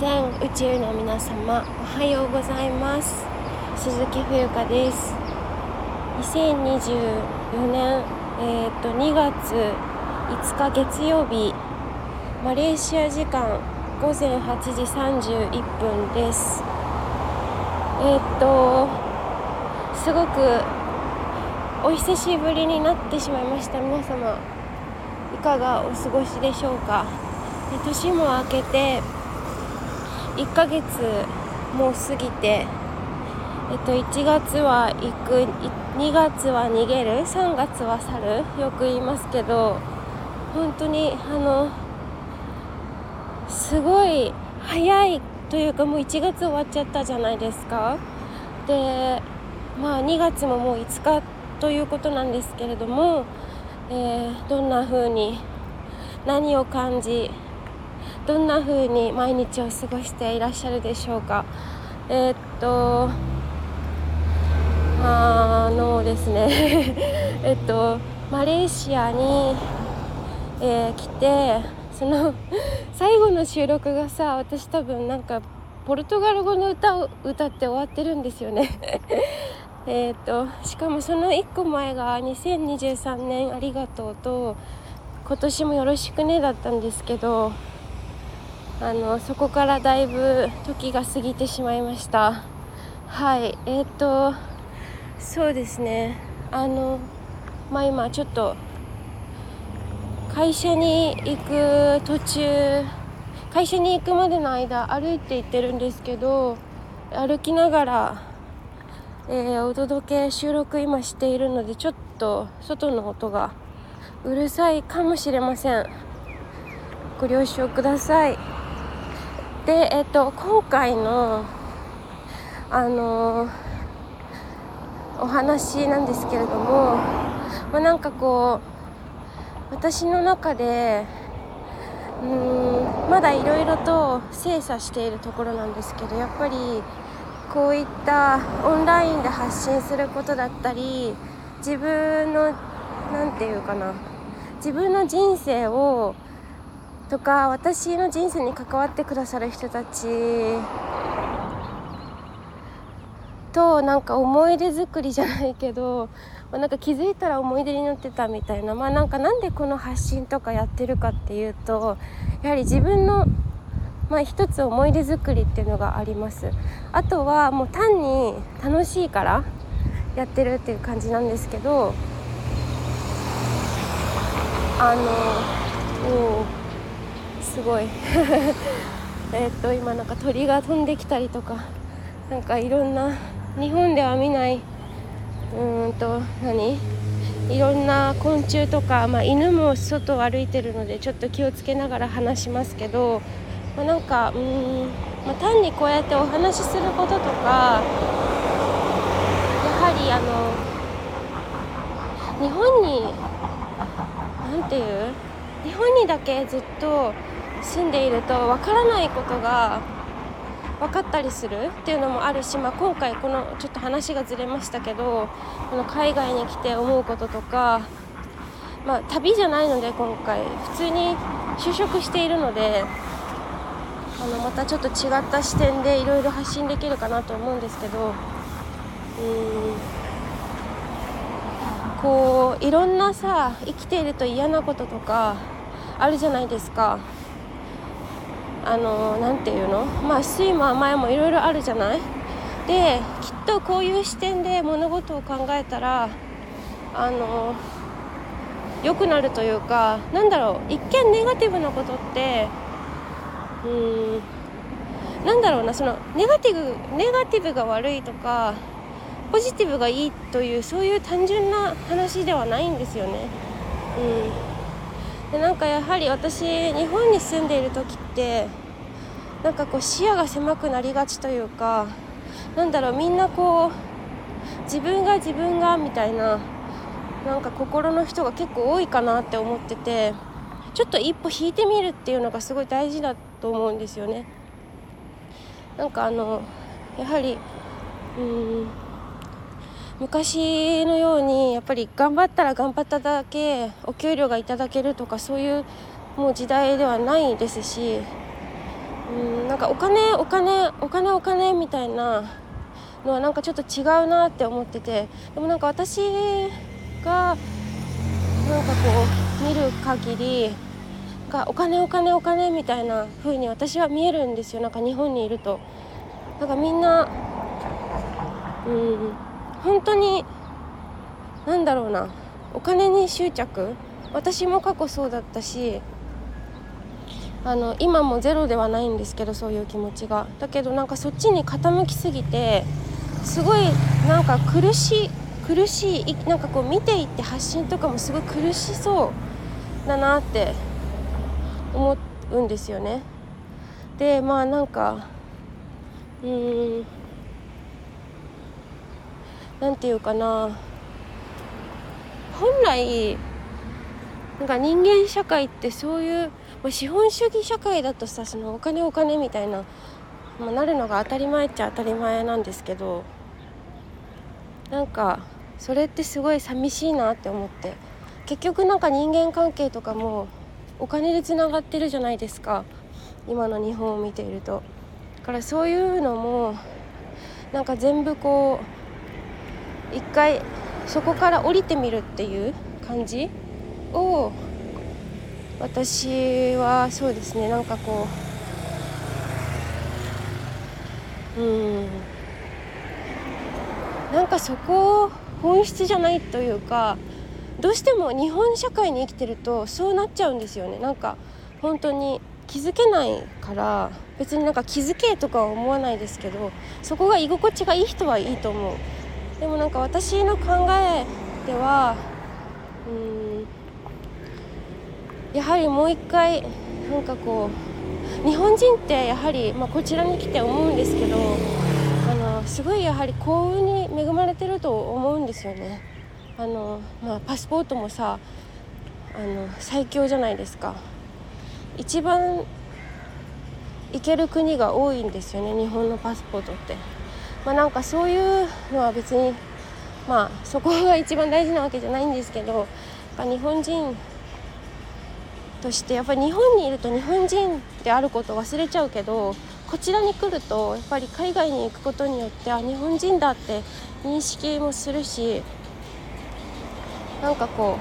全宇宙の皆様おはようございます。鈴木冬香です。2024年えー、と2月5日月曜日マレーシア時間午前8時31分です。えっ、とすごくお久しぶりになってしまいました。皆様いかがお過ごしでしょうか。年も明けて1ヶ月もう過ぎてえっと1月は行く2月は逃げる3月は去るよく言いますけど本当にあのすごい早いというかもう1月終わっちゃったじゃないですか。でまあ2月ももう5日ということなんですけれども、えー、どんな風に何を感じどんな風に毎日を過ごしていらっしゃるでしょうか？えー、っとあのですね。えっとマレーシアに、えー、来てその最後の収録がさ私多分なんかポルトガル語の歌を歌って終わってるんですよね。えっとしかもその1個前が2023年ありがとうと今年もよろしくねだったんですけどあのそこからだいぶ時が過ぎてしまいました。はい。えっ、ー、とそうですね。あのまあ今ちょっと会社に行く途中会社に行くまでの間歩いて行ってるんですけど歩きながら、えー、お届け収録今しているのでちょっと外の音がうるさいかもしれません。ご了承ください。で、えっと、今回のあのお話なんですけれども、まあ、なんかこう私の中でうーんまだいろいろと精査しているところなんですけどやっぱりこういったオンラインで発信することだったり自分の何て言うかな自分の人生をとか私の人生に関わってくださる人たち。となんか思い出作りじゃないけど、まあ、なんか気づいたら思い出になってたみたいな。まあなんかなんでこの発信とかやってるかっていうとやはり自分のまあ一つ思い出作りっていうのがあります。あとはもう単に楽しいからやってるっていう感じなんですけどあのおすごい。えっと今なんか鳥が飛んできたりとかなんかいろんな日本では見ないうーんと何？いろんな昆虫とか、まあ、犬も外を歩いてるのでちょっと気をつけながら話しますけど、まあ、なんかうん、まあ、単にこうやってお話しすることとかやはりあの日本に何て言う？日本にだけずっと住んでいるとわからないことが分かったりするっていうのもあるし、まあ、今回このちょっと話がずれましたけどこの海外に来て思うこととか、まあ、旅じゃないので今回普通に就職しているのであのまたちょっと違った視点でいろいろ発信できるかなと思うんですけどうんこういろんなさ生きていると嫌なこととかあるじゃないですか。あの何て言うの？まあ酸いも甘いもいろいろあるじゃない？できっとこういう視点で物事を考えたらあの良くなるというかなんだろう？一見ネガティブなことってうんなんだろうな？そのネガティブネガティブが悪いとかポジティブがいいというそういう単純な話ではないんですよね。うん。でなんかやはり私日本に住んでいる時ってなんかこう視野が狭くなりがちというかなんだろうみんなこう自分が自分がみたいななんか心の人が結構多いかなって思っててちょっと一歩引いてみるっていうのがすごい大事だと思うんですよね。なんかあのやはりうん昔のようにやっぱり頑張ったら頑張っただけお給料がいただけるとかそういうもう時代ではないですしうんなんかお金お金お金お金みたいなのはなんかちょっと違うなって思っててでもなんか私がなんかこう見る限りがお金お金お金みたいな風に私は見えるんですよ。なんか日本にいると。なんかみんなうん本当になんだろうな。お金に執着。私も過去そうだったしあの今もゼロではないんですけどそういう気持ちが。だけどなんかそっちに傾きすぎてすごいなんか苦しい苦しいなんかこう見ていって発信とかもすごい苦しそうだなって思うんですよね。でまあなんかうんなんていうかな。本来なんか人間社会ってそういう、まあ、資本主義社会だとさそのお金お金みたいな、まあ、なるのが当たり前っちゃ当たり前なんですけどなんかそれってすごい寂しいなって思って結局なんか人間関係とかもお金でつながってるじゃないですか今の日本を見ていると。だからそういうのもなんか全部こう一回そこから降りてみるっていう感じを私はそうですねなんかこううん。なんかそこ本質じゃないというかどうしても日本社会に生きてるとそうなっちゃうんですよね。なんか本当に気づけないから別になんか気づけとかは思わないですけどそこが居心地がいい人はいいと思う。でもなんか私の考えではうんやはりもう一回なんかこう日本人ってやはり、まあ、こちらに来て思うんですけどあのすごいやはり幸運に恵まれてると思うんですよねあの、まあ、パスポートもさあの最強じゃないですか一番行ける国が多いんですよね日本のパスポートって。まあ、なんかそういうのは別にまあそこが一番大事なわけじゃないんですけど日本人としてやっぱり日本にいると日本人であることを忘れちゃうけどこちらに来るとやっぱり海外に行くことによってあ日本人だって認識もするしなんかこ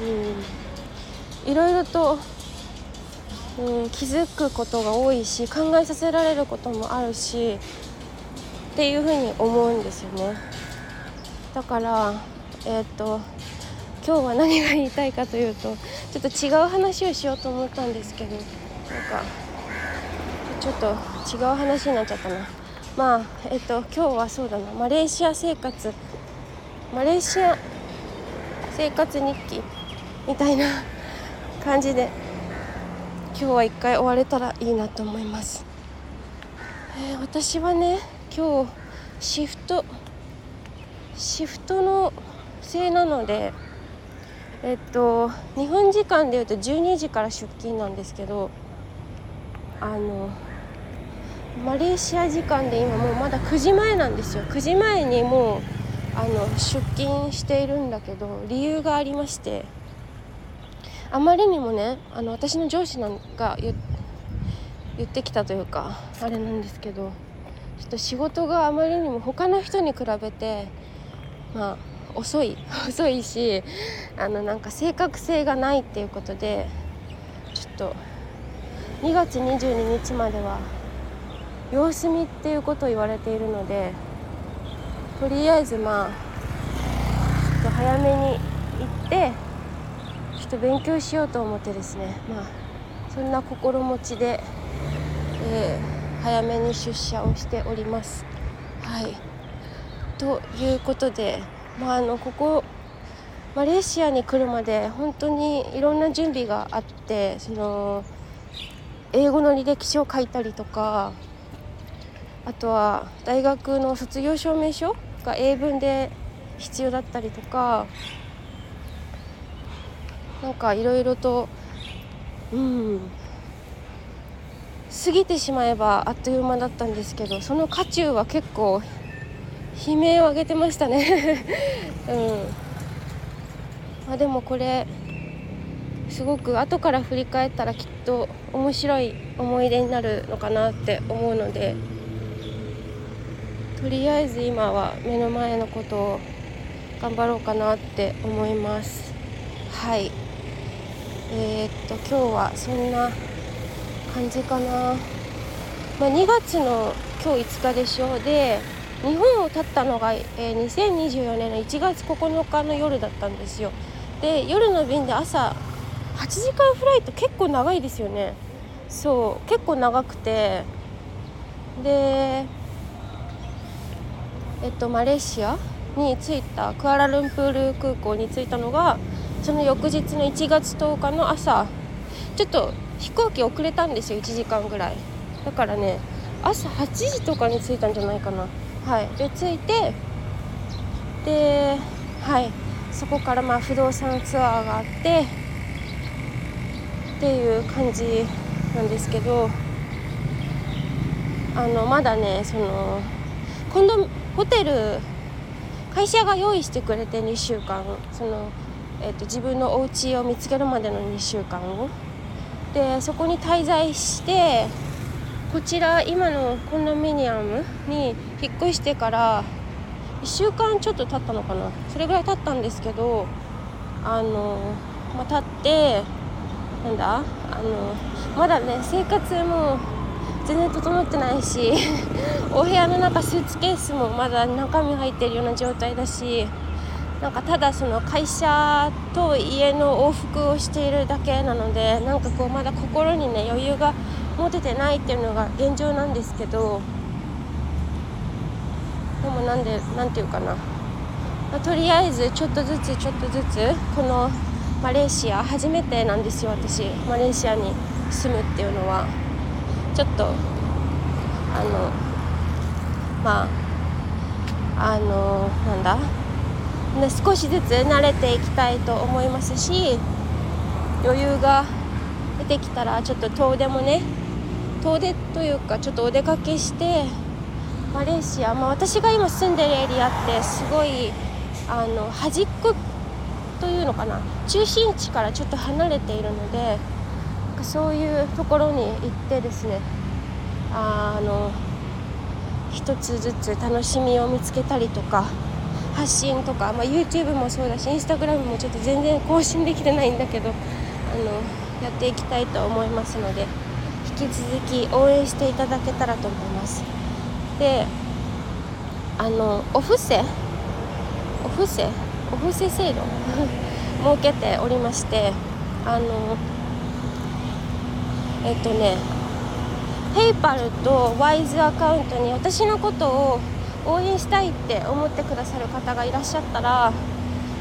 う、うん、いろいろとうん、気づくことが多いし考えさせられることもあるしっていうふうに思うんですよね。だからえっ、と今日は何が言いたいかというとちょっと違う話をしようと思ったんですけどなんかちょっと違う話になっちゃったな。まあえっ、と今日はそうだな。マレーシア生活。マレーシア生活日記みたいな感じで今日は一回終われたらいいなと思います、えー、私はね今日シフトシフトのせいなのでえっと日本時間でいうと12時から出勤なんですけどあのマレーシア時間で今もうまだ9時前なんですよ。9時前にもうあの出勤しているんだけど理由がありましてあまりにもねあの私の上司なんか言ってきたというかあれなんですけどちょっと仕事があまりにも他の人に比べてまあ遅い 遅いしあのなんか正確性がないっていうことでちょっと2月22日までは様子見っていうことを言われているのでとりあえずまあちょっと早めに行ってちょっと勉強しようと思ってですねまあそんな心持ちで、えー、早めに出社をしております。はいということで、まあ、あのここマレーシアに来るまで本当にいろんな準備があってその英語の履歴書を書いたりとかあとは大学の卒業証明書が英文で必要だったりとかなんかいろいろとうん過ぎてしまえばあっという間だったんですけどその渦中は結構悲鳴を上げてましたね。うん。まあでもこれすごく後から振り返ったらきっと面白い思い出になるのかなって思うのでとりあえず今は目の前のことを頑張ろうかなって思います。はい。えー、っと今日はそんな感じかな、まあ、2月の今日5日でしょう。で日本を立ったのが、えー、2024年の1月9日の夜だったんですよ。で夜の便で朝8時間フライト結構長いですよね。そう結構長くて。でえっとマレーシアに着いたクアラルンプール空港に着いたのがその翌日の1月10日の朝。ちょっと飛行機遅れたんですよ1時間ぐらい。だからね朝8時とかに着いたんじゃないかな。はい。で着いてではい。そこからまあ不動産ツアーがあってっていう感じなんですけどあのまだねその今度ホテル会社が用意してくれて2週間。その、えーと、自分のお家を見つけるまでの2週間を。でそこに滞在してこちら今のコンドミニアムに引っ越してから1週間ちょっと経ったのかな。それぐらい経ったんですけどあの、まあ、経ってなんだあのまだね生活も全然整ってないし お部屋の中スーツケースもまだ中身入ってるような状態だしなんかただその会社と家の往復をしているだけなのでなんかこうまだ心にね余裕が持ててないっていうのが現状なんですけどでもなんでなんていうかな、まあ、とりあえずちょっとずつちょっとずつこのマレーシア初めてなんですよ私。マレーシアに住むっていうのは。ちょっとあのまああのなんだ？少しずつ慣れていきたいと思いますし余裕が出てきたらちょっと遠出もね遠出というかちょっとお出かけしてマレーシア、まあ、私が今住んでるエリアってすごいあの端っこというのかな中心地からちょっと離れているのでそういうところに行ってですねあの一つずつ楽しみを見つけたりとか発信とか、まあ、YouTube もそうだし Instagram もちょっと全然更新できてないんだけどあのやっていきたいと思いますのでき続き応援していただけたらと思います。であのお布施？お布施？お布施制度？設けておりましてあのえっとねペイパルとワイズアカウントに私のことを応援したいって思ってくださる方がいらっしゃったら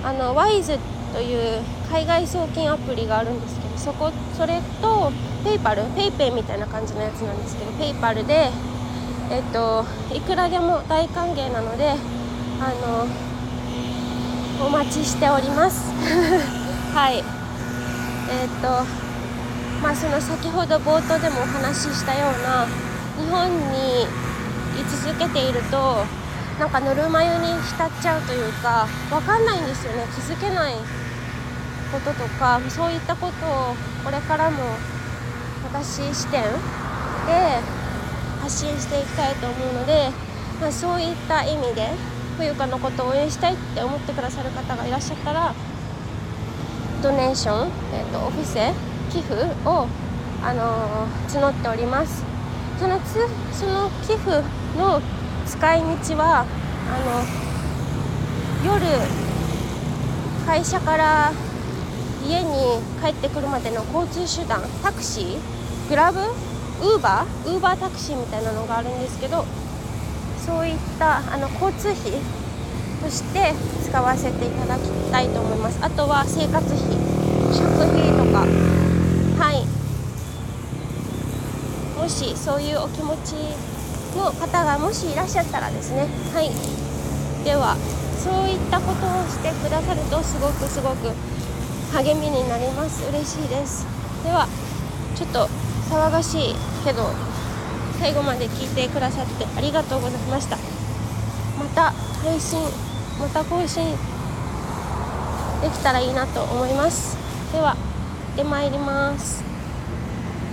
あの Wise ってという海外送金アプリがあるんですけどそこそれと PayPal PayPay みたいな感じのやつなんですけど PayPal でえっといくらでも大歓迎なのであのお待ちしております。はい。えっとまあその先ほど冒頭でもお話ししたような日本に居続けているとなんかぬるま湯に浸っちゃうというか分かんないんですよね。気づけないこととかそういったことをこれからも私視点で発信していきたいと思うので、まあ、そういった意味で冬香のことを応援したいって思ってくださる方がいらっしゃったらドネーション、えーと、オフィス寄付を、あのー、募っております。そのつその寄付の使い道はあの夜会社から家に帰ってくるまでの交通手段タクシーグラブウーバーウーバータクシーみたいなのがあるんですけどそういったあの交通費として使わせていただきたいと思います。あとは生活費食費とかはい。もしそういうお気持ちの方がもしいらっしゃったらですね。はい。ではそういったことをしてくださるとすごくすごく励みになります。嬉しいです。ではちょっと騒がしいけど最後まで聞いてくださってありがとうございました。また配信また更新できたらいいなと思います。ではってまいります。